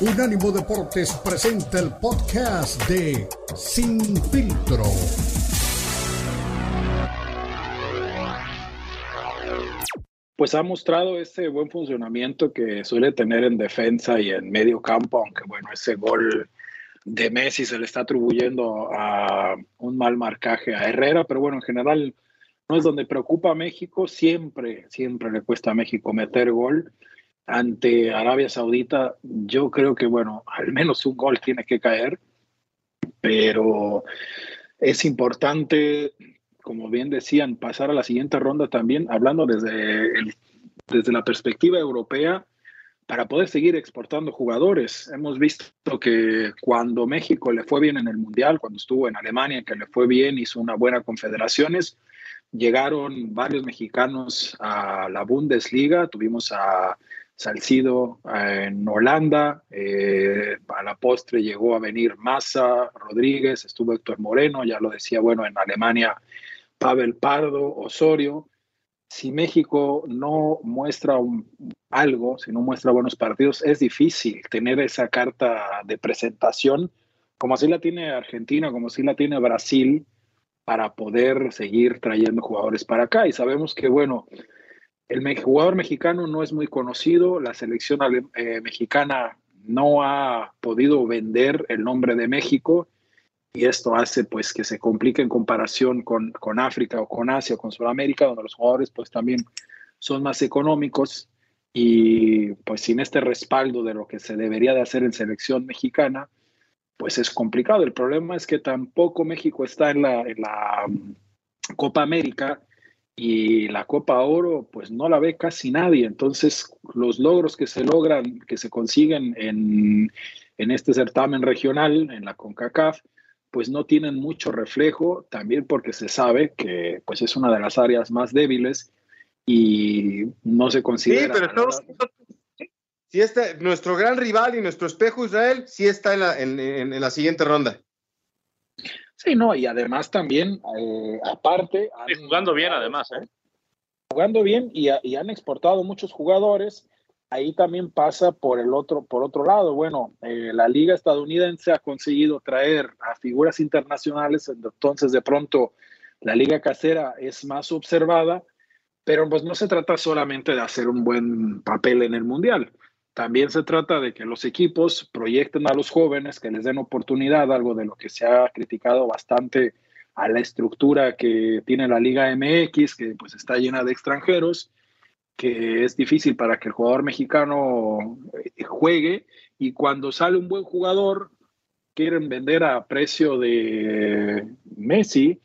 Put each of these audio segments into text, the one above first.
Unánimo Deportes presenta el podcast de Sin Filtro. Pues ha mostrado ese buen funcionamiento que suele tener en defensa y en medio campo, aunque bueno, ese gol de Messi se le está atribuyendo a un mal marcaje a Herrera, pero bueno, en general no es donde preocupa a México, siempre, siempre le cuesta a México meter gol ante Arabia Saudita, yo creo que, bueno, al menos un gol tiene que caer, pero es importante, como bien decían, pasar a la siguiente ronda también, hablando desde, desde la perspectiva europea, para poder seguir exportando jugadores. Hemos visto que cuando México le fue bien en el Mundial, cuando estuvo en Alemania, que le fue bien, hizo una buena confederaciones, llegaron varios mexicanos a la Bundesliga, tuvimos a Salcido eh, en Holanda, eh, a la postre llegó a venir Massa, Rodríguez, estuvo Héctor Moreno, ya lo decía, bueno, en Alemania Pavel Pardo, Osorio. Si México no muestra algo, si no muestra buenos partidos, es difícil tener esa carta de presentación, como así la tiene Argentina, como así la tiene Brasil, para poder seguir trayendo jugadores para acá. Y sabemos que, bueno, el jugador mexicano no es muy conocido, la selección eh, mexicana no ha podido vender el nombre de México y esto hace pues que se complique en comparación con, con África o con Asia o con Sudamérica, donde los jugadores pues también son más económicos y pues sin este respaldo de lo que se debería de hacer en selección mexicana, pues es complicado. El problema es que tampoco México está en la, mm, Copa América y la Copa Oro pues no la ve casi nadie. Entonces los logros que se logran, que se consiguen en, en este certamen regional, en la CONCACAF, pues no tienen mucho reflejo, también porque se sabe que pues es una de las áreas más débiles y no se considera... Sí, pero si está, nuestro gran rival y nuestro espejo Israel sí está en la, en, en la siguiente ronda. Sí, no, y además también, eh, aparte... jugando bien además, ¿eh? Jugando bien y, han exportado muchos jugadores. Ahí también pasa por el otro, por otro lado. Bueno, eh, la liga estadounidense ha conseguido traer a figuras internacionales, entonces de pronto la liga casera es más observada, pero pues no se trata solamente de hacer un buen papel en el mundial. También se trata de que los equipos proyecten a los jóvenes, que les den oportunidad, algo de lo que se ha criticado bastante a la estructura que tiene la Liga MX, que pues está llena de extranjeros, que es difícil para que el jugador mexicano eh, juegue y cuando sale un buen jugador quieren vender a precio de Messi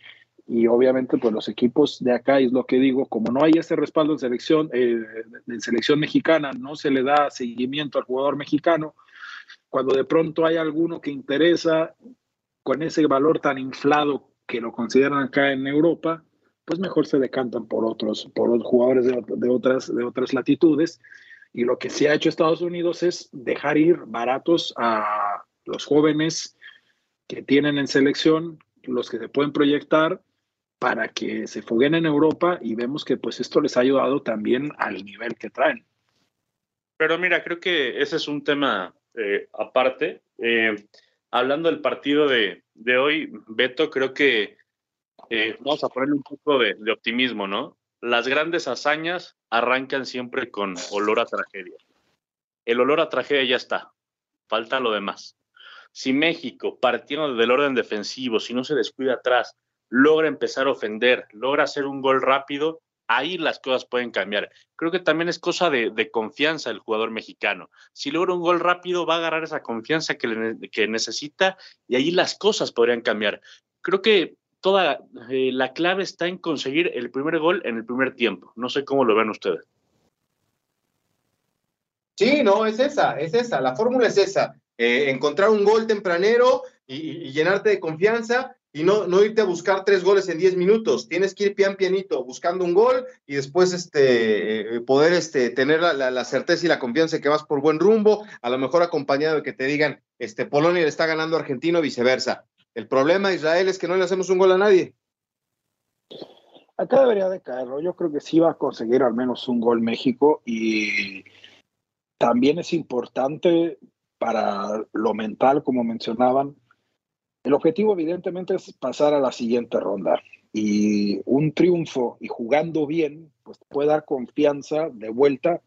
y obviamente pues los equipos de acá es lo que digo como no hay ese respaldo en selección eh, en selección mexicana no se le da seguimiento al jugador mexicano cuando de pronto hay alguno que interesa con ese valor tan inflado que lo consideran acá en Europa pues mejor se decantan por otros por los jugadores de, de otras de otras latitudes. Y lo que se ha hecho Estados Unidos es dejar ir baratos a los jóvenes que tienen en selección los que se pueden proyectar para que se foguen en Europa y vemos que pues esto les ha ayudado también al nivel que traen. Pero mira, creo que ese es un tema eh, aparte. Eh, hablando del partido de, de, hoy, Beto, creo que eh, vamos a ponerle un poco de, de optimismo, ¿no? Las grandes hazañas arrancan siempre con olor a tragedia. El olor a tragedia ya está, falta lo demás. Si México, partiendo del orden defensivo, si no se descuida atrás, logra empezar a ofender, logra hacer un gol rápido, ahí las cosas pueden cambiar. Creo que también es cosa de, confianza el jugador mexicano. Si logra un gol rápido, va a agarrar esa confianza que, necesita y ahí las cosas podrían cambiar. Creo que toda eh, la clave está en conseguir el primer gol en el primer tiempo. No sé cómo lo ven ustedes. Sí, no, es esa, es esa. La fórmula es esa. Eh, encontrar un gol tempranero y, llenarte de confianza y no, no irte a buscar tres goles en diez minutos. Tienes que ir pian pianito buscando un gol y después este, eh, poder este, tener la, la, certeza y la confianza de que vas por buen rumbo, a lo mejor acompañado de que te digan, este, Polonia le está ganando a Argentino, viceversa. El problema, Israel, es que no le hacemos un gol a nadie. Acá debería de caerlo. Yo creo que sí va a conseguir al menos un gol México y también es importante para lo mental, como mencionaban. El objetivo evidentemente es pasar a la siguiente ronda y un triunfo y jugando bien, pues puede dar confianza de vuelta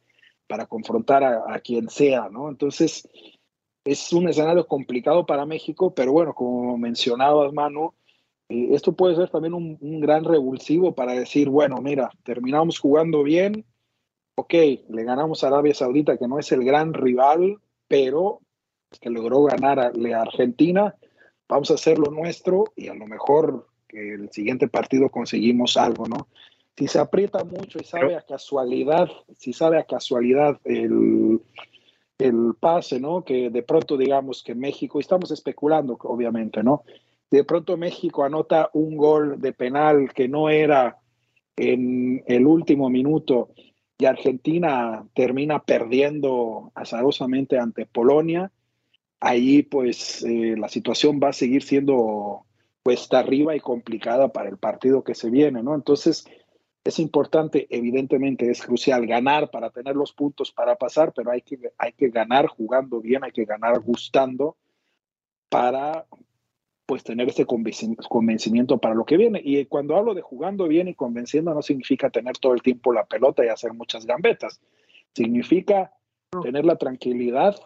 para confrontar a, quien sea, ¿no? Entonces, es un escenario complicado para México, pero bueno, como mencionabas, Manu, eh, esto puede ser también un, un, gran revulsivo para decir, bueno, mira, terminamos jugando bien, ok, le ganamos a Arabia Saudita, que no es el gran rival, pero que logró ganar a, a Argentina, vamos a hacer lo nuestro y a lo mejor que el siguiente partido conseguimos algo, ¿no? Si se aprieta mucho y sabe a casualidad, si sabe a casualidad el, el pase, ¿no? Que de pronto digamos que México, y estamos especulando, obviamente, ¿no? De pronto México anota un gol de penal que no era en el último minuto y Argentina termina perdiendo azarosamente ante Polonia, ahí pues eh, la situación va a seguir siendo cuesta arriba y complicada para el partido que se viene, ¿no? Entonces, es importante, evidentemente es crucial ganar para tener los puntos para pasar, pero hay que, hay que ganar jugando bien, hay que ganar gustando para pues tener ese convencimiento para lo que viene. Y cuando hablo de jugando bien y convenciendo, no significa tener todo el tiempo la pelota y hacer muchas gambetas. Significa tener la tranquilidad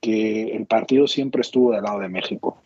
que el partido siempre estuvo del lado de México.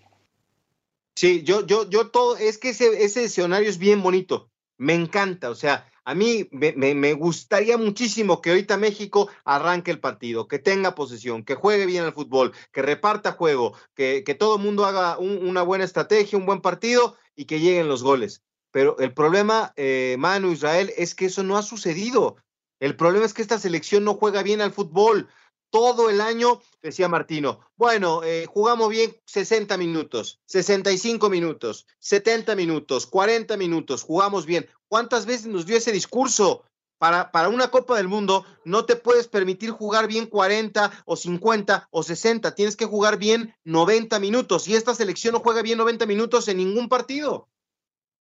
Sí, yo, yo, yo todo, es que ese, ese escenario es bien bonito, me encanta, o sea, a mí me, gustaría muchísimo que ahorita México arranque el partido, que tenga posesión, que juegue bien al fútbol, que reparta juego, que, todo el mundo haga una buena estrategia, un buen partido y que lleguen los goles. Pero el problema, eh, Manu Israel, es que eso no ha sucedido. El problema es que esta selección no juega bien al fútbol todo el año, decía Martino, bueno, eh, jugamos bien 60 minutos, 65 minutos, 70 minutos, 40 minutos, jugamos bien. ¿Cuántas veces nos dio ese discurso? Para, para, una Copa del Mundo no te puedes permitir jugar bien 40 o 50 o 60, tienes que jugar bien 90 minutos y esta selección no juega bien 90 minutos en ningún partido.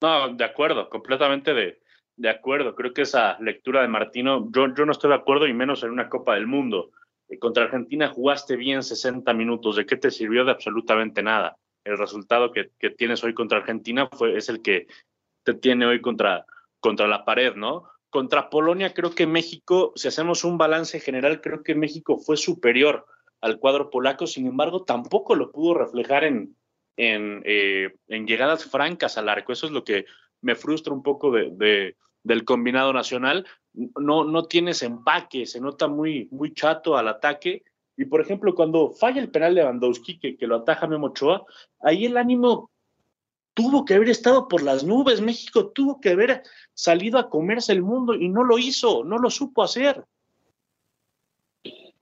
No, de acuerdo, completamente de, de acuerdo. Creo que esa lectura de Martino, yo, yo no estoy de acuerdo y menos en una Copa del Mundo contra Argentina jugaste bien 60 minutos. ¿De qué te sirvió? De absolutamente nada. El resultado que, tienes hoy contra Argentina fue, es el que te tiene hoy contra, contra la pared, ¿no? Contra Polonia creo que México, si hacemos un balance general, creo que México fue superior al cuadro polaco, sin embargo, tampoco lo pudo reflejar en, en, eh, llegadas francas al arco. Eso es lo que me frustra un poco de, del combinado nacional, no, no tienes empaque, se nota muy, muy chato al ataque. Y por ejemplo, cuando falla el penal de Lewandowski, que, lo ataja Memo Ochoa, ahí el ánimo tuvo que haber estado por las nubes. México tuvo que haber salido a comerse el mundo y no lo hizo, no lo supo hacer.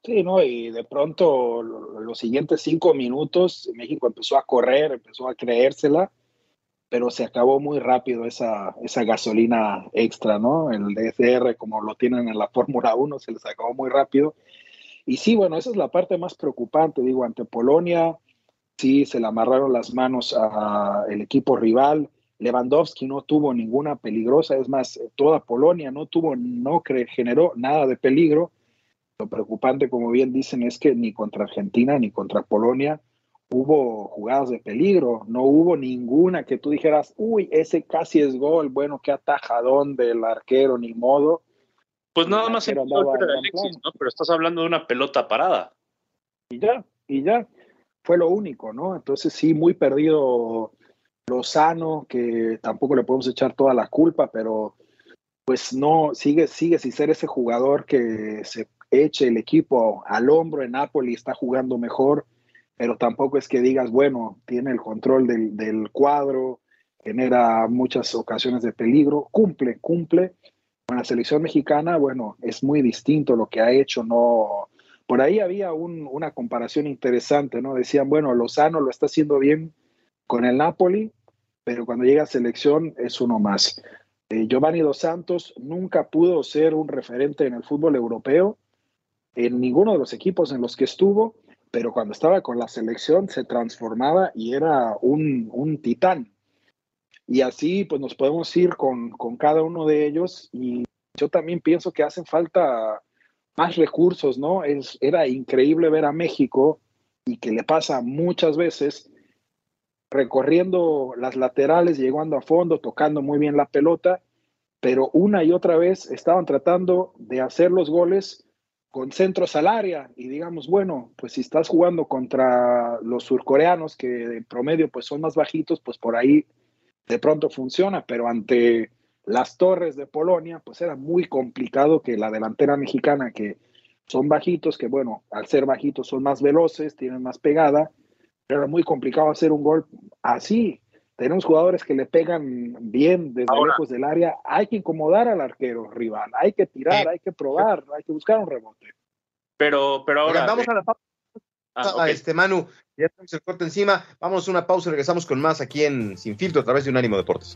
Sí, ¿no? Y de pronto, los siguientes cinco minutos, México empezó a correr, empezó a creérsela pero se acabó muy rápido esa, esa gasolina extra, ¿no? El DSR, como lo tienen en la Fórmula 1, se les acabó muy rápido. Y sí, bueno, esa es la parte más preocupante, digo, ante Polonia, sí, se le amarraron las manos al equipo rival. Lewandowski no tuvo ninguna peligrosa, es más, toda Polonia no tuvo, no generó nada de peligro. Lo preocupante, como bien dicen, es que ni contra Argentina ni contra Polonia hubo jugadas de peligro, no hubo ninguna que tú dijeras, uy, ese casi es gol, bueno, qué atajadón del arquero, ni modo. Pues nada más en Alexis, ¿no? Pero estás hablando de una pelota parada. Y ya, y ya, fue lo único, ¿no? Entonces sí, muy perdido Lozano, que tampoco le podemos echar toda la culpa, pero pues no, sigue, sigue sin ser ese jugador que se eche el equipo al hombro en Napoli, está jugando mejor pero tampoco es que digas, bueno, tiene el control del, cuadro, genera muchas ocasiones de peligro, cumple, cumple. Con la selección mexicana, bueno, es muy distinto lo que ha hecho, no... Por ahí había una comparación interesante, ¿no? Decían, bueno, Lozano lo está haciendo bien con el Napoli, pero cuando llega a selección es uno más. Eh, Giovanni Dos Santos nunca pudo ser un referente en el fútbol europeo, en ninguno de los equipos en los que estuvo, pero cuando estaba con la selección se transformaba y era un, un titán. Y así pues nos podemos ir con, con, cada uno de ellos y yo también pienso que hacen falta más recursos, ¿no? Es, era increíble ver a México y que le pasa muchas veces recorriendo las laterales, llegando a fondo, tocando muy bien la pelota, pero una y otra vez estaban tratando de hacer los goles con centros al área y digamos, bueno, pues si estás jugando contra los surcoreanos que de promedio pues son más bajitos, pues por ahí de pronto funciona, pero ante las torres de Polonia pues era muy complicado que la delantera mexicana que son bajitos, que bueno, al ser bajitos son más veloces, tienen más pegada, pero era muy complicado hacer un gol así. Tenemos jugadores que le pegan bien desde lejos del área. Hay que incomodar al arquero rival, hay que tirar, hay que probar, hay que buscar un rebote. Pero, pero ahora. vamos a la pausa. Ah, este Manu, ya tenemos el corte encima. Vamos a una pausa y regresamos con más aquí en Sin Filtro a través de Unánimo Deportes.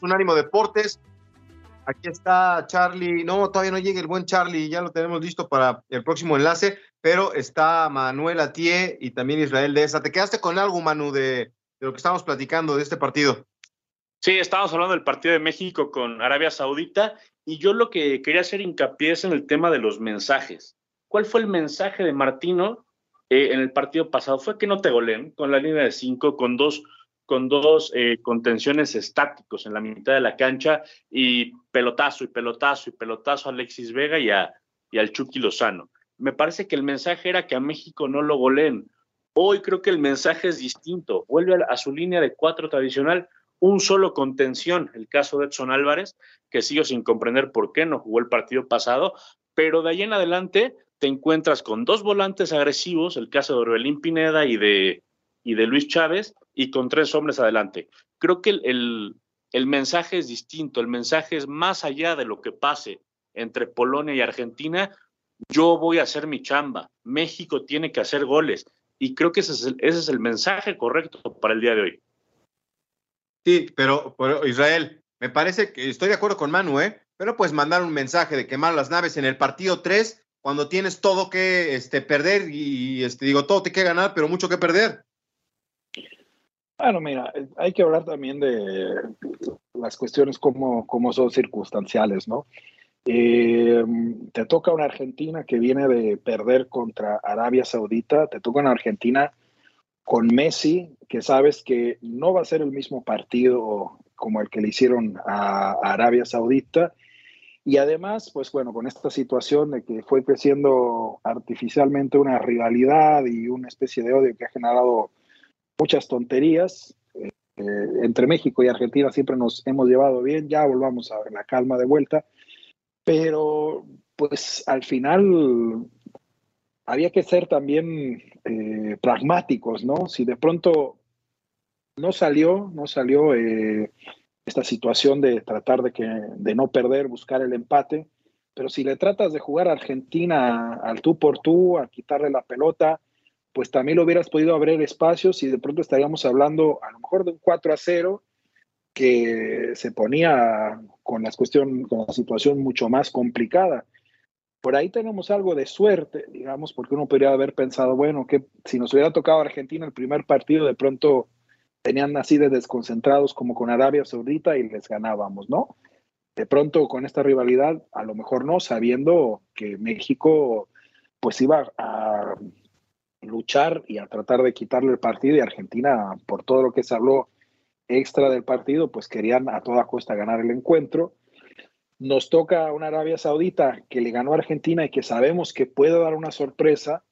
Somos Unánimo Deportes. Aquí está Charlie. No, todavía no llega el buen Charlie. Ya lo tenemos listo para el próximo enlace. Pero está Manuel Atié y también Israel de esa. ¿Te quedaste con algo, Manu, de, de lo que estamos platicando de este partido? Sí, estábamos hablando del partido de México con Arabia Saudita. Y yo lo que quería hacer hincapié es en el tema de los mensajes. ¿Cuál fue el mensaje de Martino eh, en el partido pasado? Fue que no te goleen con la línea de cinco, con dos con dos eh, contenciones estáticos en la mitad de la cancha y pelotazo y pelotazo y pelotazo a Alexis Vega y, a, y al Chucky Lozano. Me parece que el mensaje era que a México no lo goleen. Hoy creo que el mensaje es distinto. Vuelve a, su línea de cuatro tradicional, un solo contención, el caso de Edson Álvarez, que sigo sin comprender por qué no jugó el partido pasado, pero de ahí en adelante te encuentras con dos volantes agresivos, el caso de Orbelín Pineda y de, y de Luis Chávez, y con tres hombres adelante. Creo que el, el, mensaje es distinto, el mensaje es más allá de lo que pase entre Polonia y Argentina, yo voy a hacer mi chamba, México tiene que hacer goles y creo que ese es el, ese es el mensaje correcto para el día de hoy. Sí, pero, pero, Israel, me parece que estoy de acuerdo con Manu, ¿eh? Pero pues mandar un mensaje de quemar las naves en el partido 3 cuando tienes todo que este, perder y, este, digo, todo te que ganar, pero mucho que perder. Bueno, mira, eh, hay que hablar también de las cuestiones como, como son circunstanciales, ¿no? Eh, te toca una Argentina que viene de perder contra Arabia Saudita, te toca una Argentina con Messi, que sabes que no va a ser el mismo partido como el que le hicieron a, a Arabia Saudita. Y además, pues bueno, con esta situación de que fue creciendo artificialmente una rivalidad y una especie de odio que ha generado muchas tonterías. Eh, entre México y Argentina siempre nos hemos llevado bien, ya volvamos a ver la calma de vuelta, pero pues al final había que ser también eh, pragmáticos, ¿no? Si de pronto no salió, no salió eh, esta situación de tratar de, que, de no perder, buscar el empate, pero si le tratas de jugar a Argentina al tú por tú, a quitarle la pelota, pues también lo hubieras podido abrir espacios y de pronto estaríamos hablando a lo mejor de un 4 a 0 que se ponía con la cuestión, con la situación mucho más complicada. Por ahí tenemos algo de suerte, digamos, porque uno podría haber pensado, bueno, que si nos hubiera tocado Argentina el primer partido, de pronto tenían así de desconcentrados como con Arabia Saudita y les ganábamos, ¿no? De pronto con esta rivalidad, a lo mejor no, sabiendo que México pues iba a luchar y a tratar de quitarle el partido y Argentina, por todo lo que se habló extra del partido, pues querían a toda costa ganar el encuentro. Nos toca una Arabia Saudita que le ganó a Argentina y que sabemos que puede dar una sorpresa,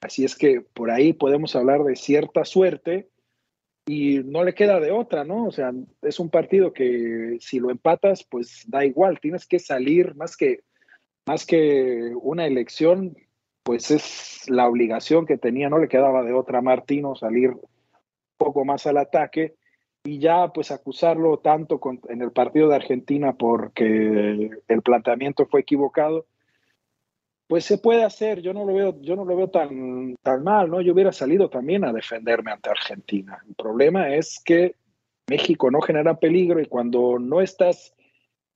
así es que por ahí podemos hablar de cierta suerte y no le queda de otra, ¿no? O sea, es un partido que si lo empatas, pues da igual, tienes que salir más que más que una elección, pues es la obligación que tenía, no le quedaba de otra a Martino salir un poco más al ataque y ya pues acusarlo tanto en el partido de Argentina porque el planteamiento fue equivocado, pues se puede hacer, yo no lo veo, yo no lo veo tan, tan mal, ¿no? Yo hubiera salido también a defenderme ante Argentina. El problema es que México no genera peligro y cuando no estás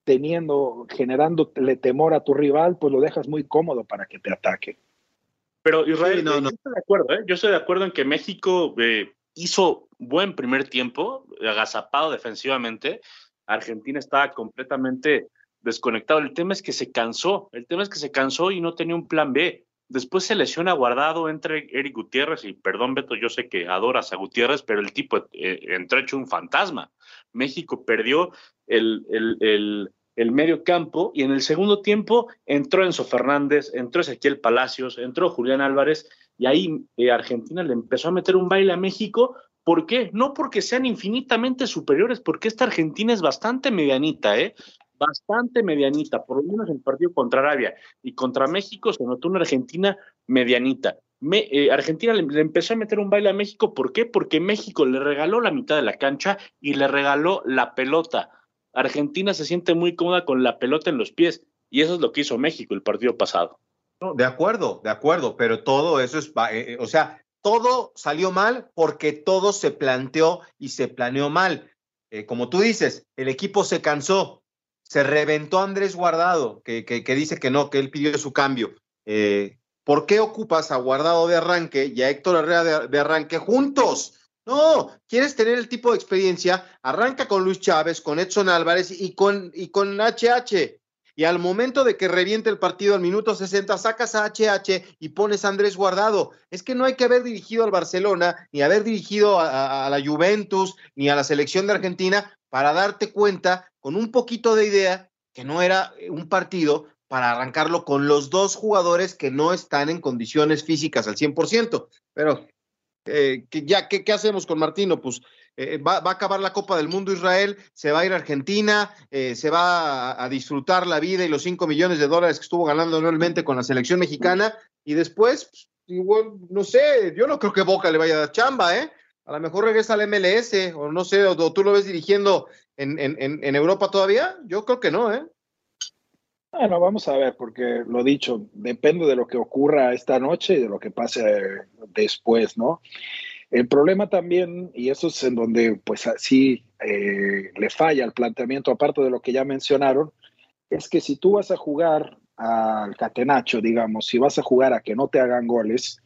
teniendo, generándole temor a tu rival, pues lo dejas muy cómodo para que te ataque. Pero Israel, no, no. yo estoy de acuerdo, ¿eh? yo estoy de acuerdo en que México eh, hizo buen primer tiempo, agazapado defensivamente. Argentina estaba completamente desconectado. El tema es que se cansó, el tema es que se cansó y no tenía un plan B. Después se lesiona guardado entre Eric Gutiérrez y perdón Beto, yo sé que adoras a Gutiérrez, pero el tipo eh, entró hecho un fantasma. México perdió el, el, el, medio campo y en el segundo tiempo entró Enzo Fernández, entró Ezequiel Palacios, entró Julián Álvarez y ahí eh, Argentina le empezó a meter un baile a México. ¿Por qué? No porque sean infinitamente superiores, porque esta Argentina es bastante medianita, ¿eh? Bastante medianita, por lo menos en el partido contra Arabia y contra México se notó una Argentina medianita. Eh, Argentina le, le, empezó a meter un baile a México, ¿por qué? Porque México le regaló la mitad de la cancha y le regaló la pelota. Argentina se siente muy cómoda con la pelota en los pies y eso es lo que hizo México el partido pasado. No, de acuerdo, de acuerdo, pero todo eso es, eh, eh, o sea, todo salió mal porque todo se planteó y se planeó mal. Eh, como tú dices, el equipo se cansó, se reventó Andrés Guardado, que, que, dice que no, que él pidió su cambio. ¿Por qué ocupas a Guardado de arranque y a Héctor Herrera de, arranque juntos? No, quieres tener el tipo de experiencia, arranca con Luis Chávez, con Edson Álvarez y con, y con HH y al momento de que reviente el partido al minuto 60, sacas a HH y pones a Andrés Guardado. Es que no hay que haber dirigido al Barcelona, ni haber dirigido a, la Juventus, ni a la selección de Argentina, para darte cuenta con un poquito de idea que no era un partido para arrancarlo con los dos jugadores que no están en condiciones físicas al 100%. Pero, eh, ya, ¿qué, ¿qué hacemos con Martino? Pues eh, va, a acabar la Copa del Mundo Israel, se va a ir a Argentina, eh, se va a, disfrutar la vida y los 5 millones de dólares que estuvo ganando anualmente con la selección mexicana y después, pues, igual, no sé, yo no creo que Boca le vaya a dar chamba, ¿eh? A lo mejor regresa al MLS o no sé, o, tú lo ves dirigiendo en, en, en Europa todavía, yo creo que no, ¿eh? Bueno, vamos a ver, porque lo dicho, depende de lo que ocurra esta noche y de lo que pase después, ¿no? El problema también, y eso es en donde pues así eh, le falla el planteamiento, aparte de lo que ya mencionaron, es que si tú vas a jugar al catenacho, digamos, si vas a jugar a que no te hagan goles,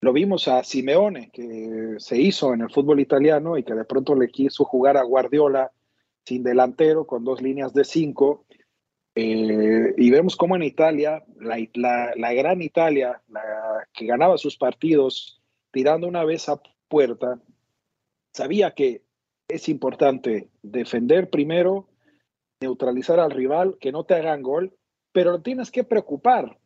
lo vimos a Simeone, que se hizo en el fútbol italiano y que de pronto le quiso jugar a Guardiola sin delantero, con dos líneas de cinco. Eh, y vemos cómo en Italia, la, la, gran Italia, que ganaba sus partidos tirando una vez a puerta, sabía que es importante defender primero, neutralizar al rival, que no te hagan gol, pero tienes que preocupar,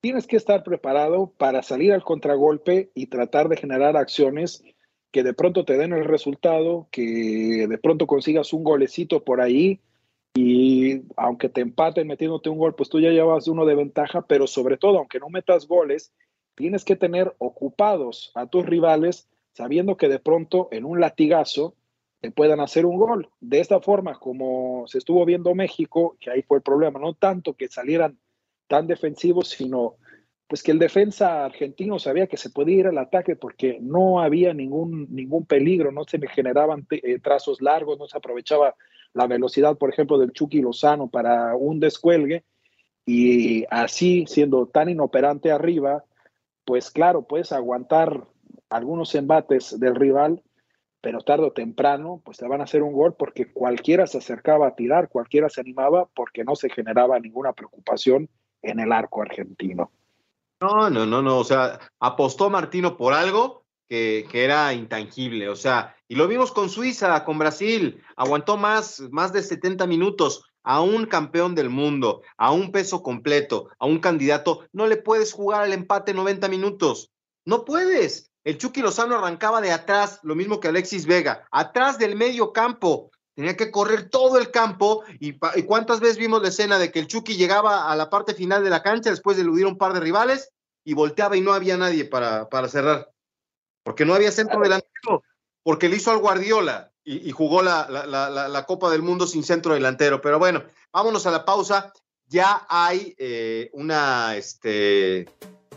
tienes que estar preparado para salir al contragolpe y tratar de generar acciones que de pronto te den el resultado, que de pronto consigas un golecito por ahí y aunque te empaten metiéndote un gol, pues tú ya llevas uno de ventaja, pero sobre todo, aunque no metas goles, tienes que tener ocupados a tus rivales sabiendo que de pronto en un latigazo te puedan hacer un gol. De esta forma, como se estuvo viendo México, que ahí fue el problema, no tanto que salieran tan defensivos, sino pues que el defensa argentino sabía que se podía ir al ataque porque no había ningún, ningún peligro, no se generaban eh, trazos largos, no se aprovechaba la velocidad, por ejemplo, del Chucky Lozano para un descuelgue, y así, siendo tan inoperante arriba, pues claro, puedes aguantar algunos embates del rival, pero tarde o temprano, pues te van a hacer un gol porque cualquiera se acercaba a tirar, cualquiera se animaba porque no se generaba ninguna preocupación en el arco argentino. No, no, no, no, o sea, apostó Martino por algo que, que, era intangible, o sea, y lo vimos con Suiza, con Brasil, aguantó más, más de 70 minutos, a un campeón del mundo, a un peso completo, a un candidato, no le puedes jugar al empate 90 minutos. No puedes. El Chucky Lozano arrancaba de atrás, lo mismo que Alexis Vega, atrás del medio campo. Tenía que correr todo el campo. Y, cuántas veces vimos la escena de que el Chucky llegaba a la parte final de la cancha después de eludir un par de rivales y volteaba y no había nadie para, para cerrar. Porque no había centro delantero, porque le hizo al Guardiola y, jugó la, la, Copa del Mundo sin centro delantero. Pero bueno, vámonos a la pausa. Ya hay eh, una, este,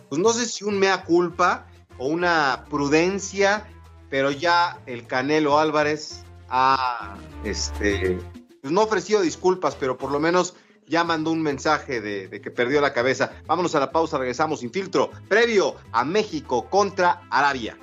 pues no sé si un mea culpa o una prudencia, pero ya el Canelo Álvarez ha, este, pues no ofrecido disculpas, pero por lo menos ya mandó un mensaje de, de, que perdió la cabeza. Vámonos a la pausa, regresamos sin filtro, previo a México contra Arabia.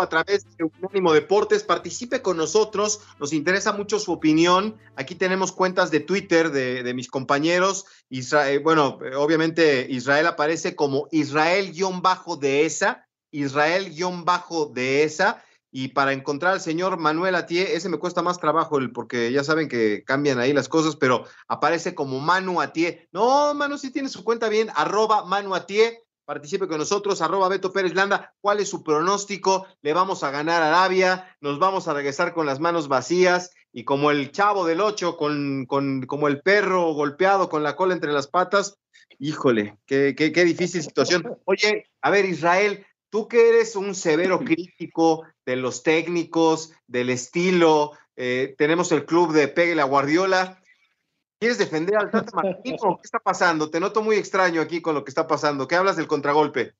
A través de Unánimo Deportes. Participe con nosotros, nos interesa mucho su opinión. Aquí tenemos cuentas de Twitter de, mis compañeros. Israel, bueno, obviamente Israel aparece como Israel-Dehesa, Israel-Dehesa. Y para encontrar al señor Manuel Atié, ese me cuesta más trabajo, porque ya saben que cambian ahí las cosas, pero aparece como Manu Atié. No, Manu sí tiene su cuenta bien, arroba Manu Atié participe con nosotros, arroba Beto Pérez Landa, ¿cuál es su pronóstico? ¿Le vamos a ganar a Arabia? ¿Nos vamos a regresar con las manos vacías? Y como el chavo del ocho, con, con, como el perro golpeado con la cola entre las patas, híjole, qué, qué, qué difícil situación. Oye, a ver, Israel, tú que eres un severo crítico de los técnicos, del estilo, eh, tenemos el club de Pegue la Guardiola, ¿Quieres defender al Tata Martino? ¿Qué está pasando? Te noto muy extraño aquí con lo que está pasando. ¿Qué hablas del contragolpe?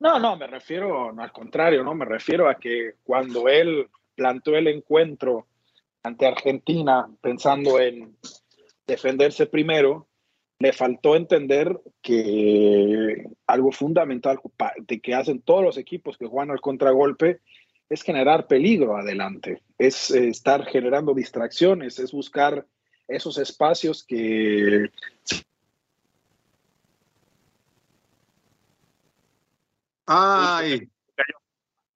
No, no, me refiero, no, al contrario, no, me refiero a que cuando él planteó el encuentro ante Argentina pensando en defenderse primero, le faltó entender que algo fundamental de que hacen todos los equipos que juegan al contragolpe es generar peligro adelante, es eh, estar generando distracciones, es buscar esos espacios que Ay,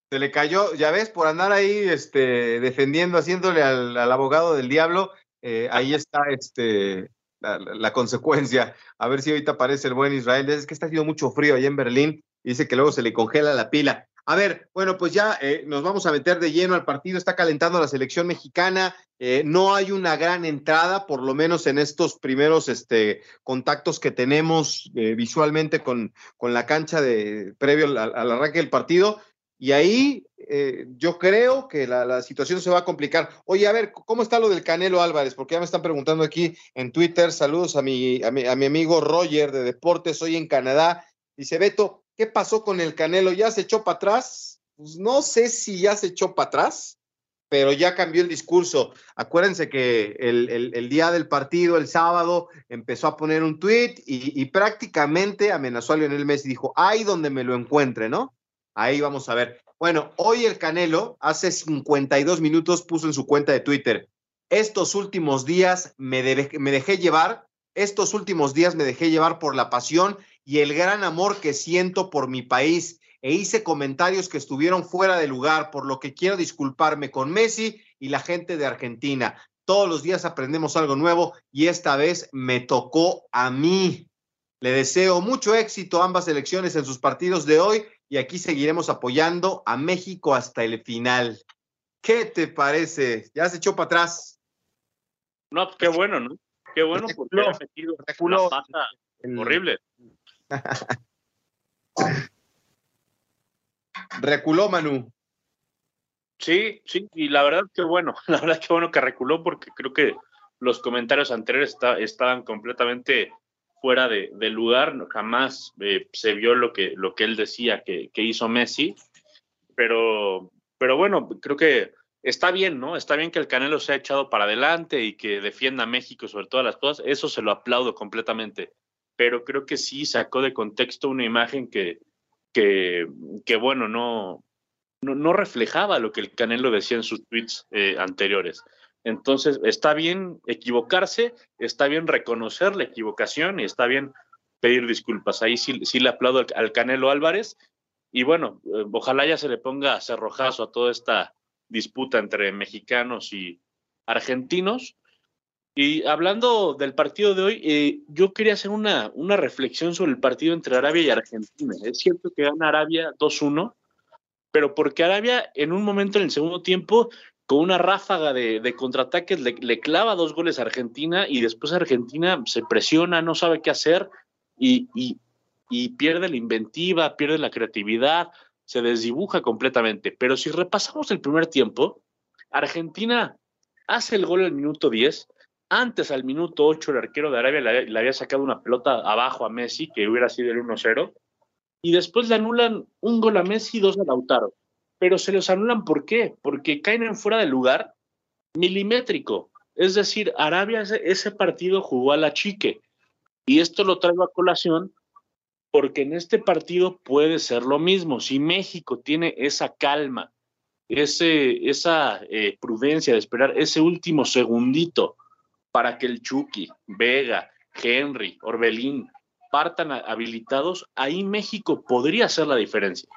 se le cayó, ya ves, por andar ahí este, defendiendo, haciéndole al, abogado del diablo, eh, ahí está este, la, consecuencia. A ver si ahorita aparece el buen Israel. Es que está haciendo mucho frío allá en Berlín dice que luego se le congela la pila. A ver, bueno, pues ya eh, nos vamos a meter de lleno al partido. Está calentando la selección mexicana. Eh, no hay una gran entrada, por lo menos en estos primeros este, contactos que tenemos eh, visualmente con, la cancha de previo al, arranque del partido. Y ahí yo creo que la, situación se va a complicar. Oye, a ver, ¿cómo está lo del Canelo Álvarez? Porque ya me están preguntando aquí en Twitter. Saludos a mi, a mi, a mi amigo Roger de Deportes, hoy en Canadá. Dice Beto, ¿Qué pasó con el Canelo? ¿Ya se echó para atrás? Pues no sé si ya se echó para atrás, pero ya cambió el discurso. Acuérdense que el, día del partido, el sábado, empezó a poner un tweet y, prácticamente amenazó a Lionel Messi. Dijo, ahí donde me lo encuentre, ¿no? Ahí vamos a ver. Bueno, hoy el Canelo, hace 52 minutos, puso en su cuenta de Twitter, estos últimos días me dejé llevar, estos últimos días me dejé llevar por la pasión y el gran amor que siento por mi país e hice comentarios que estuvieron fuera de lugar, por lo que quiero disculparme con Messi y la gente de Argentina. Todos los días aprendemos algo nuevo y esta vez me tocó a mí. Le deseo mucho éxito a ambas elecciones en sus partidos de hoy y aquí seguiremos apoyando a México hasta el final. ¿Qué te parece? ¿Ya se echó para atrás? No, qué bueno, ¿no? Qué bueno porque ha metido una pata horrible. Reculó Manu. Sí, sí, y la verdad que bueno, la verdad que bueno que reculó porque creo que los comentarios anteriores estaban completamente fuera de, lugar, jamás eh, se vio lo que, lo que él decía que, hizo Messi, pero, pero bueno, creo que está bien, ¿no? Está bien que el Canelo se ha echado para adelante y que defienda a México sobre todas las cosas, eso se lo aplaudo completamente pero creo que sí sacó de contexto una imagen que, que, bueno, no, no, reflejaba lo que el Canelo decía en sus tweets eh, anteriores. Entonces, está bien equivocarse, está bien reconocer la equivocación y está bien pedir disculpas. Ahí sí, sí le aplaudo al, Canelo Álvarez. Y bueno, eh, ojalá ya se le ponga cerrojazo a toda esta disputa entre mexicanos y argentinos Y hablando del partido de hoy, eh, yo quería hacer una, una reflexión sobre el partido entre Arabia y Argentina. Es cierto que gana Arabia 2-1, pero porque Arabia en un momento en el segundo tiempo, con una ráfaga de, de contraataques, le, clava dos goles a Argentina y después Argentina se presiona, no sabe qué hacer y, y, y pierde la inventiva, pierde la creatividad, se desdibuja completamente. Pero si repasamos el primer tiempo, Argentina hace el gol en el minuto 10. Antes, al minuto 8, el arquero de Arabia le, le, había sacado una pelota abajo a Messi, que hubiera sido el 1-0. Y después le anulan un gol a Messi y dos a Lautaro. Pero se los anulan ¿por qué? Porque caen en fuera de lugar milimétrico. Es decir, Arabia ese, ese partido jugó a la chique. Y esto lo traigo a colación porque en este partido puede ser lo mismo. Si México tiene esa calma, ese, esa eh, prudencia de esperar ese último segundito para que el Chucky, Vega, Henry, Orbelín partan habilitados, ahí México podría hacer la diferencia.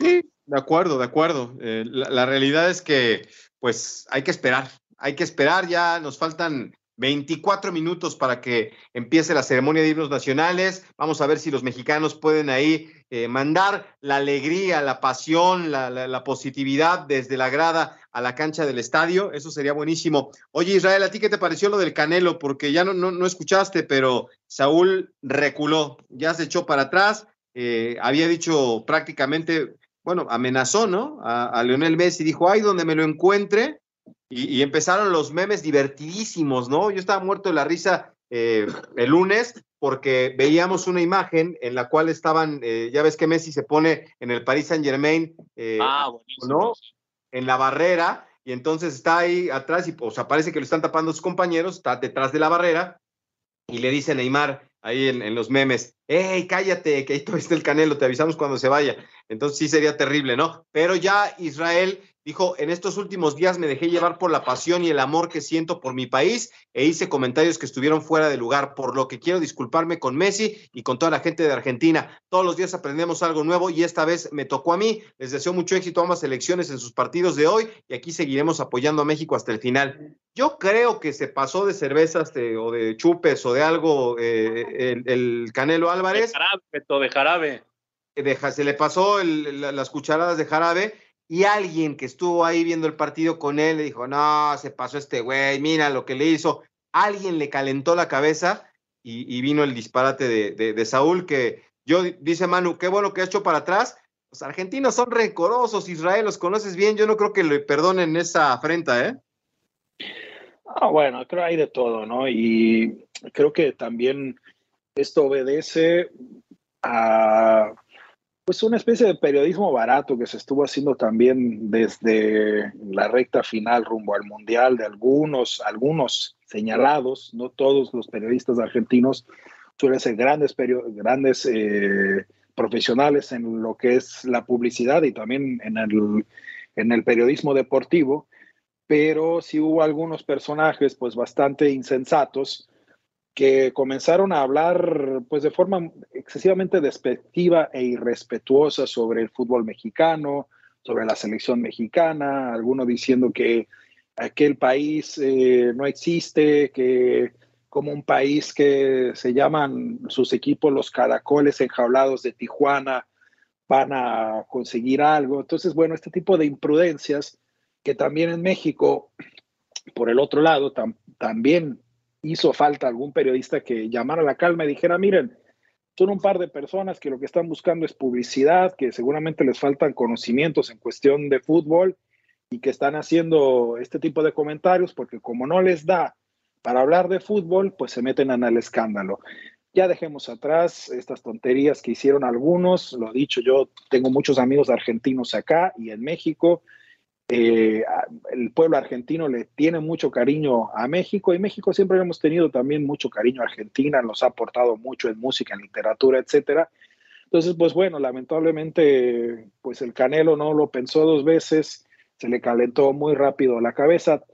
Sí, de acuerdo, de acuerdo. Eh, la, la realidad es que pues hay que esperar, hay que esperar, ya nos faltan 24 minutos para que empiece la ceremonia de himnos nacionales. Vamos a ver si los mexicanos pueden ahí eh, mandar la alegría, la pasión, la, positividad desde la grada a la cancha del estadio. Eso sería buenísimo. Oye, Israel, ¿a ti qué te pareció lo del Canelo? Porque ya no, no, no escuchaste, pero Saúl reculó, ya se echó para atrás. Eh, había dicho prácticamente, bueno, amenazó, ¿no? A, a Leonel Messi, dijo, ay, donde me lo encuentre, y, y, empezaron los memes divertidísimos, ¿no? Yo estaba muerto de la risa eh, el lunes porque veíamos una imagen en la cual estaban, eh, ya ves que Messi se pone en el Paris Saint Germain, eh, ah, ¿no? En la barrera y entonces está ahí atrás y o sea, parece que lo están tapando sus compañeros, está detrás de la barrera y le dice Neymar ahí en, en los memes, ¡Ey, cállate, que ahí está el canelo, te avisamos cuando se vaya! Entonces sí sería terrible, ¿no? Pero ya Israel Dijo, en estos últimos días me dejé llevar por la pasión y el amor que siento por mi país e hice comentarios que estuvieron fuera de lugar, por lo que quiero disculparme con Messi y con toda la gente de Argentina. Todos los días aprendemos algo nuevo y esta vez me tocó a mí. Les deseo mucho éxito a ambas selecciones en sus partidos de hoy y aquí seguiremos apoyando a México hasta el final. Yo creo que se pasó de cervezas de, o de chupes o de algo eh, el, el, Canelo Álvarez. De jarabe, de jarabe. De, se le pasó el, las cucharadas de jarabe y alguien que estuvo ahí viendo el partido con él le dijo, no, se pasó este güey, mira lo que le hizo. Alguien le calentó la cabeza y, vino el disparate de, de, de, Saúl que yo, dice Manu, qué bueno que ha hecho para atrás. Los argentinos son rencorosos, Israel, los conoces bien, yo no creo que le perdonen esa afrenta, ¿eh? Ah, bueno, creo hay de todo, ¿no? Y creo que también esto obedece a pues una especie de periodismo barato que se estuvo haciendo también desde la recta final rumbo al mundial de algunos, algunos señalados, no todos los periodistas argentinos suelen ser grandes, grandes eh, profesionales en lo que es la publicidad y también en el, en el periodismo deportivo, pero sí hubo algunos personajes pues bastante insensatos que comenzaron a hablar pues de forma excesivamente despectiva e irrespetuosa sobre el fútbol mexicano, sobre la selección mexicana, algunos diciendo que aquel país eh, no existe, que como un país que se llaman sus equipos los caracoles enjaulados de Tijuana van a conseguir algo. Entonces, bueno, este tipo de imprudencias que también en México, por el otro lado, tam también hizo falta algún periodista que llamara la calma y dijera, miren, son un par de personas que lo que están buscando es publicidad, que seguramente les faltan conocimientos en cuestión de fútbol y que están haciendo este tipo de comentarios porque como no les da para hablar de fútbol, pues se meten en el escándalo. Ya dejemos atrás estas tonterías que hicieron algunos, lo dicho, yo tengo muchos amigos argentinos acá y en México, eh, el pueblo argentino le tiene mucho cariño a México y México siempre hemos tenido también mucho cariño a Argentina, nos ha aportado mucho en música, en literatura, etcétera. Entonces, pues bueno, lamentablemente, pues el Canelo no lo pensó dos veces, se le calentó muy rápido la cabeza.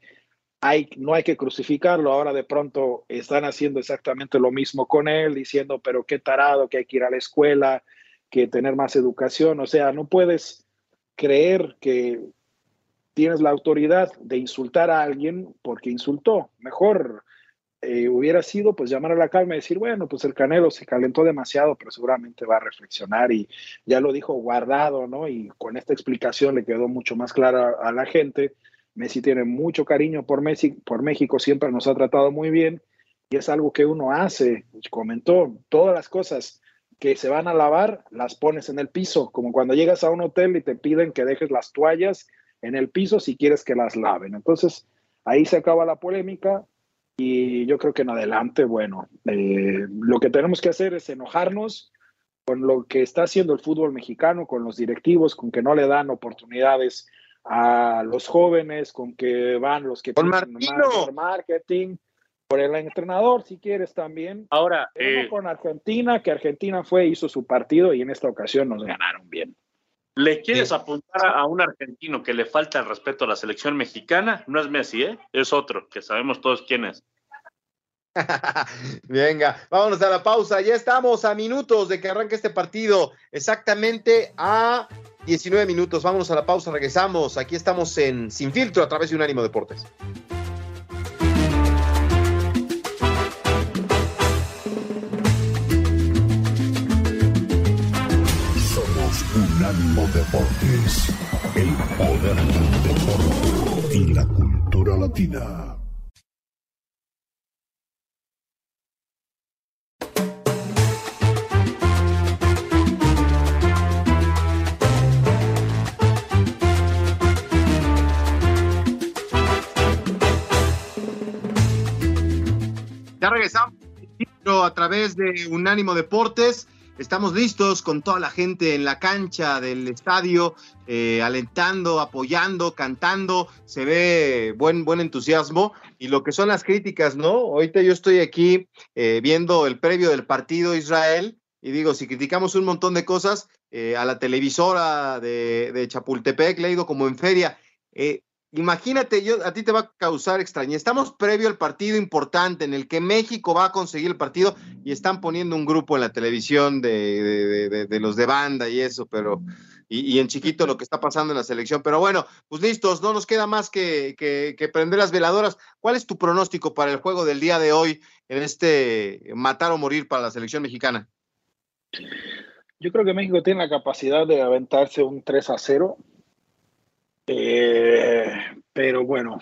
No hay que crucificarlo, ahora de pronto están haciendo exactamente lo mismo con él, diciendo, pero qué tarado, que hay que ir a la escuela, que tener más educación, o sea, no puedes creer que tienes la autoridad de insultar a alguien porque insultó. Mejor eh, hubiera sido pues llamar a la calma y decir, bueno, pues el Canelo se calentó demasiado, pero seguramente va a reflexionar y ya lo dijo guardado, ¿no? Y con esta explicación le quedó mucho más clara a la gente. Messi tiene mucho cariño por, Messi, por México, siempre nos ha tratado muy bien y es algo que uno hace. Comentó, todas las cosas que se van a lavar las pones en el piso, como cuando llegas a un hotel y te piden que dejes las toallas en el piso si quieres que las laven. Entonces, ahí se acaba la polémica y yo creo que en adelante, bueno, eh, lo que tenemos que hacer es enojarnos con lo que está haciendo el fútbol mexicano, con los directivos, con que no le dan oportunidades a los jóvenes, con que van los que con Martino. marketing, por el entrenador, si quieres también. Ahora, eh, con Argentina, que Argentina fue, hizo su partido y en esta ocasión nos ganaron bien. ¿Le quieres apuntar a un argentino que le falta el respeto a la selección mexicana? No es Messi, ¿eh? Es otro, que sabemos todos quién es. Venga, vámonos a la pausa. Ya estamos a minutos de que arranque este partido. Exactamente a 19 minutos. Vámonos a la pausa, regresamos. Aquí estamos en Sin Filtro a través de Unánimo Deportes. Ya regresamos a través de Unánimo Deportes. Estamos listos con toda la gente en la cancha del estadio, eh, alentando, apoyando, cantando. Se ve buen, buen entusiasmo. Y lo que son las críticas, ¿no? Ahorita yo estoy aquí eh, viendo el previo del partido Israel. Y digo, si criticamos un montón de cosas, eh, a la televisora de, de, Chapultepec le como en feria. Imagínate, yo, a ti te va a causar extrañeza. Estamos previo al partido importante en el que México va a conseguir el partido y están poniendo un grupo en la televisión de, los de banda y eso, pero y, en chiquito lo que está pasando en la selección. Pero bueno, pues listos, no nos queda más que, que, prender las veladoras. ¿Cuál es tu pronóstico para el juego del día de hoy en este matar o morir para la selección mexicana? Yo creo que México tiene la capacidad de aventarse un 3 a 0 eh, pero bueno,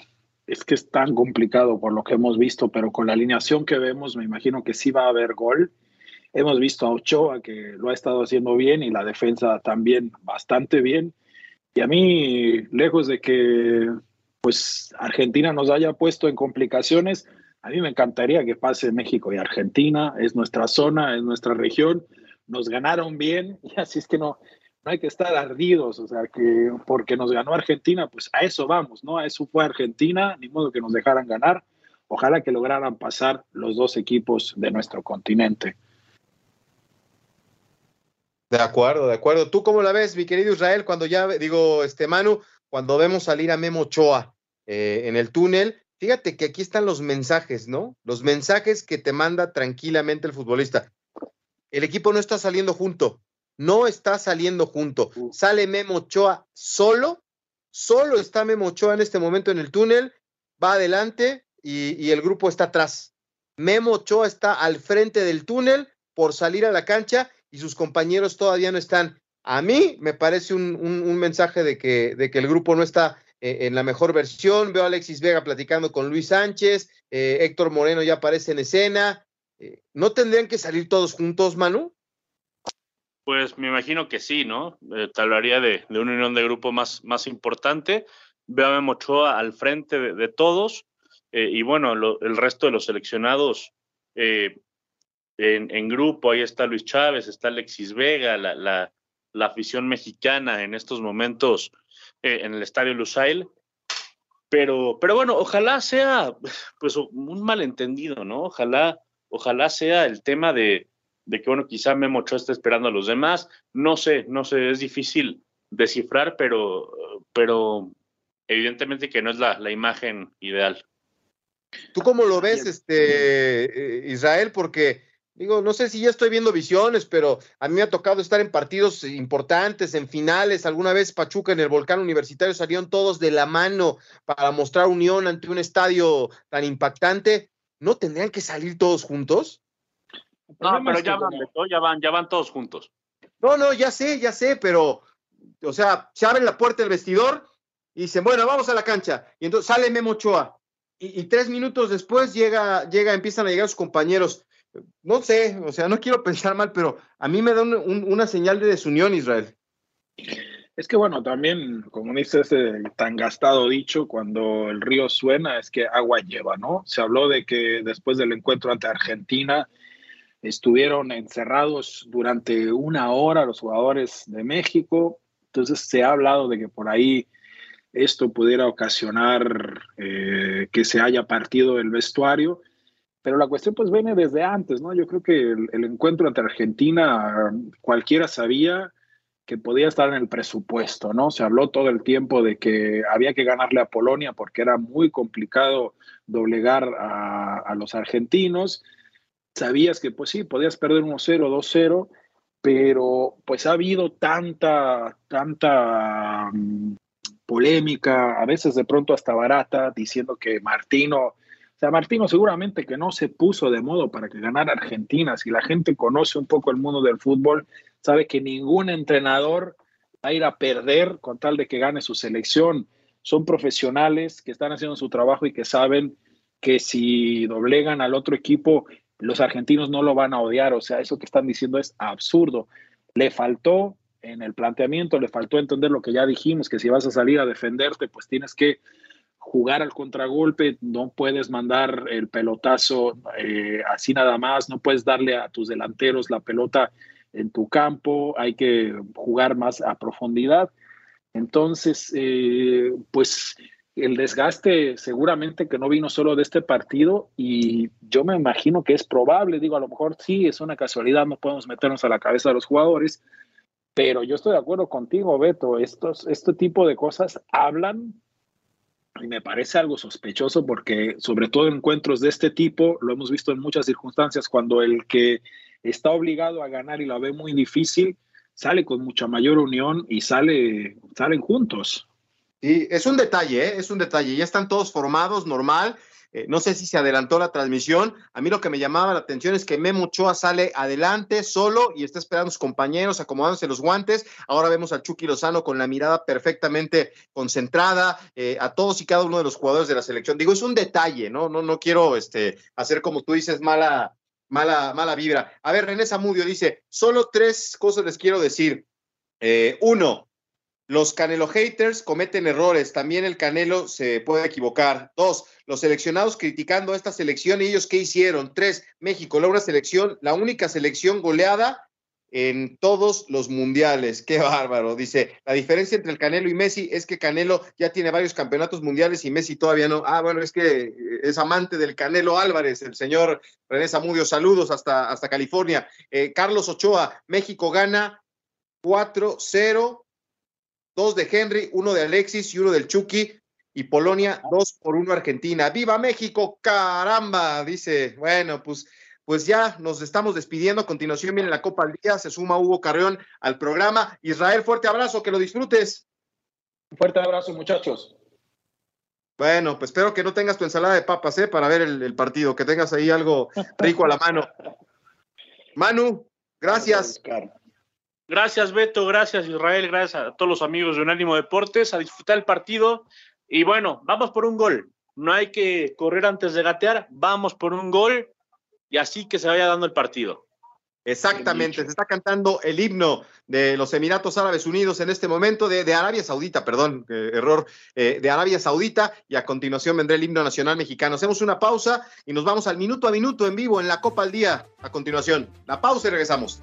es que es tan complicado por lo que hemos visto, pero con la alineación que vemos, me imagino que sí va a haber gol. Hemos visto a Ochoa que lo ha estado haciendo bien y la defensa también bastante bien. Y a mí, lejos de que pues Argentina nos haya puesto en complicaciones, a mí me encantaría que pase México y Argentina, es nuestra zona, es nuestra región, nos ganaron bien y así es que no, no hay que estar ardidos, o sea, que porque nos ganó Argentina, pues a eso vamos, ¿no? A eso fue Argentina, ni modo que nos dejaran ganar. Ojalá que lograran pasar los dos equipos de nuestro continente. De acuerdo, de acuerdo. ¿Tú cómo la ves, mi querido Israel, cuando ya, digo, este Manu, cuando vemos salir a Memo Ochoa eh, en el túnel? Fíjate que aquí están los mensajes, ¿no? Los mensajes que te manda tranquilamente el futbolista. El equipo no está saliendo junto, no está saliendo junto. Sale Memo Ochoa solo, solo está Memo Ochoa en este momento en el túnel, va adelante y, el grupo está atrás. Memo Ochoa está al frente del túnel por salir a la cancha y sus compañeros todavía no están. A mí me parece un, mensaje de que, de que, el grupo no está eh, en la mejor versión. Veo a Alexis Vega platicando con Luis Sánchez, eh, Héctor Moreno ya aparece en escena. Eh, ¿No tendrían que salir todos juntos, Manu? Pues me imagino que sí, ¿no? Eh, te hablaría de, una unión de grupo más, más importante. Veo a Memochoa al frente de, todos eh, y bueno, el resto de los seleccionados eh, en, grupo, ahí está Luis Chávez, está Alexis Vega, la, la, la afición mexicana en estos momentos en el Estadio Lusail. Pero, pero bueno, ojalá sea pues un malentendido, ¿no? Ojalá, ojalá sea el tema de, de que, bueno, quizá Memo Ochoa esté esperando a los demás. No sé, no sé, es difícil descifrar, pero, pero evidentemente que no es la, imagen ideal. ¿Tú cómo lo ves, este, eh, Israel? Porque Digo, no sé si ya estoy viendo visiones, pero a mí me ha tocado estar en partidos importantes, en finales. Alguna vez Pachuca en el Volcán Universitario salieron todos de la mano para mostrar unión ante un estadio tan impactante. ¿No tendrían que salir todos juntos? No, pero ya van, ya van, ya van todos juntos. No, no, ya sé, ya sé, pero, o sea, se abre la puerta del vestidor y dicen, bueno, vamos a la cancha. Y entonces sale Memo Ochoa. Y, tres minutos después llega, llega, empiezan a llegar sus compañeros no sé, o sea, no quiero pensar mal, pero a mí me da una señal de desunión Israel. Es que bueno, también, como dice ese tan gastado dicho, cuando el río suena es que agua lleva, ¿no? Se habló de que después del encuentro ante Argentina estuvieron encerrados durante una hora los jugadores de México, entonces se ha hablado de que por ahí esto pudiera ocasionar eh, que se haya partido el vestuario pero la cuestión pues viene desde antes, ¿no? Yo creo que el, encuentro entre Argentina, cualquiera sabía que podía estar en el presupuesto, ¿no? Se habló todo el tiempo de que había que ganarle a Polonia porque era muy complicado doblegar a, a los argentinos. Sabías que pues sí, podías perder 1-0, 2-0, pero pues ha habido tanta, tanta mm, polémica, a veces de pronto hasta barata, diciendo que Martino sea, Martino seguramente que no se puso de modo para que ganara Argentina. Si la gente conoce un poco el mundo del fútbol, sabe que ningún entrenador va a ir a perder con tal de que gane su selección. Son profesionales que están haciendo su trabajo y que saben que si doblegan al otro equipo, los argentinos no lo van a odiar. O sea, eso que están diciendo es absurdo. Le faltó en el planteamiento, le faltó entender lo que ya dijimos, que si vas a salir a defenderte, pues tienes que jugar al contragolpe, no puedes mandar el pelotazo eh, así nada más, no puedes darle a tus delanteros la pelota en tu campo, hay que jugar más a profundidad. Entonces, eh, pues el desgaste seguramente que no vino solo de este partido y yo me imagino que es probable, digo, a lo mejor sí, es una casualidad, no podemos meternos a la cabeza de los jugadores, pero yo estoy de acuerdo contigo, Beto, estos, este tipo de cosas hablan y me parece algo sospechoso porque sobre todo en encuentros de este tipo, lo hemos visto en muchas circunstancias, cuando el que está obligado a ganar y la ve muy difícil, sale con mucha mayor unión y sale, salen juntos. Sí, es un detalle, ¿eh? es un detalle. Ya están todos formados, normal. Eh, no sé si se adelantó la transmisión. A mí lo que me llamaba la atención es que Memo Ochoa sale adelante solo y está esperando a sus compañeros, acomodándose los guantes. Ahora vemos a Chucky Lozano con la mirada perfectamente concentrada, eh, a todos y cada uno de los jugadores de la selección. Digo, es un detalle, ¿no? No, no quiero este, hacer como tú dices, mala, mala, mala vibra. A ver, René Zamudio dice: solo tres cosas les quiero decir. Uno, los Canelo haters cometen errores, también el Canelo se puede equivocar. Dos, los seleccionados criticando esta selección y ellos qué hicieron. Tres, México, una selección, la única selección goleada en todos los mundiales. Qué bárbaro. Dice, la diferencia entre el Canelo y Messi es que Canelo ya tiene varios campeonatos mundiales y Messi todavía no. Ah, bueno, es que es amante del Canelo Álvarez, el señor René Zamudio. Saludos hasta, hasta California. Eh, Carlos Ochoa, México gana 4-0 dos de Henry, uno de Alexis y uno del Chucky. Y Polonia, dos por uno Argentina. ¡Viva México! ¡Caramba! Dice, bueno, pues, pues ya nos estamos despidiendo. A continuación viene la Copa al Día, se suma Hugo Carreón al programa. Israel, fuerte abrazo, que lo disfrutes. fuerte abrazo, muchachos. Bueno, pues espero que no tengas tu ensalada de papas, ¿eh? Para ver el, el partido, que tengas ahí algo rico a la mano. Manu, gracias. Gracias, Beto. Gracias, Israel. Gracias a todos los amigos de Unánimo Deportes. A disfrutar el partido. Y bueno, vamos por un gol. No hay que correr antes de gatear. Vamos por un gol y así que se vaya dando el partido. Exactamente, se está cantando el himno de los Emiratos Árabes Unidos en este momento, de, Arabia Saudita, perdón, eh, error, eh, de Arabia Saudita, y a continuación vendrá el himno nacional mexicano. Hacemos una pausa y nos vamos al minuto a minuto en vivo en la Copa al Día. A continuación, la pausa y regresamos.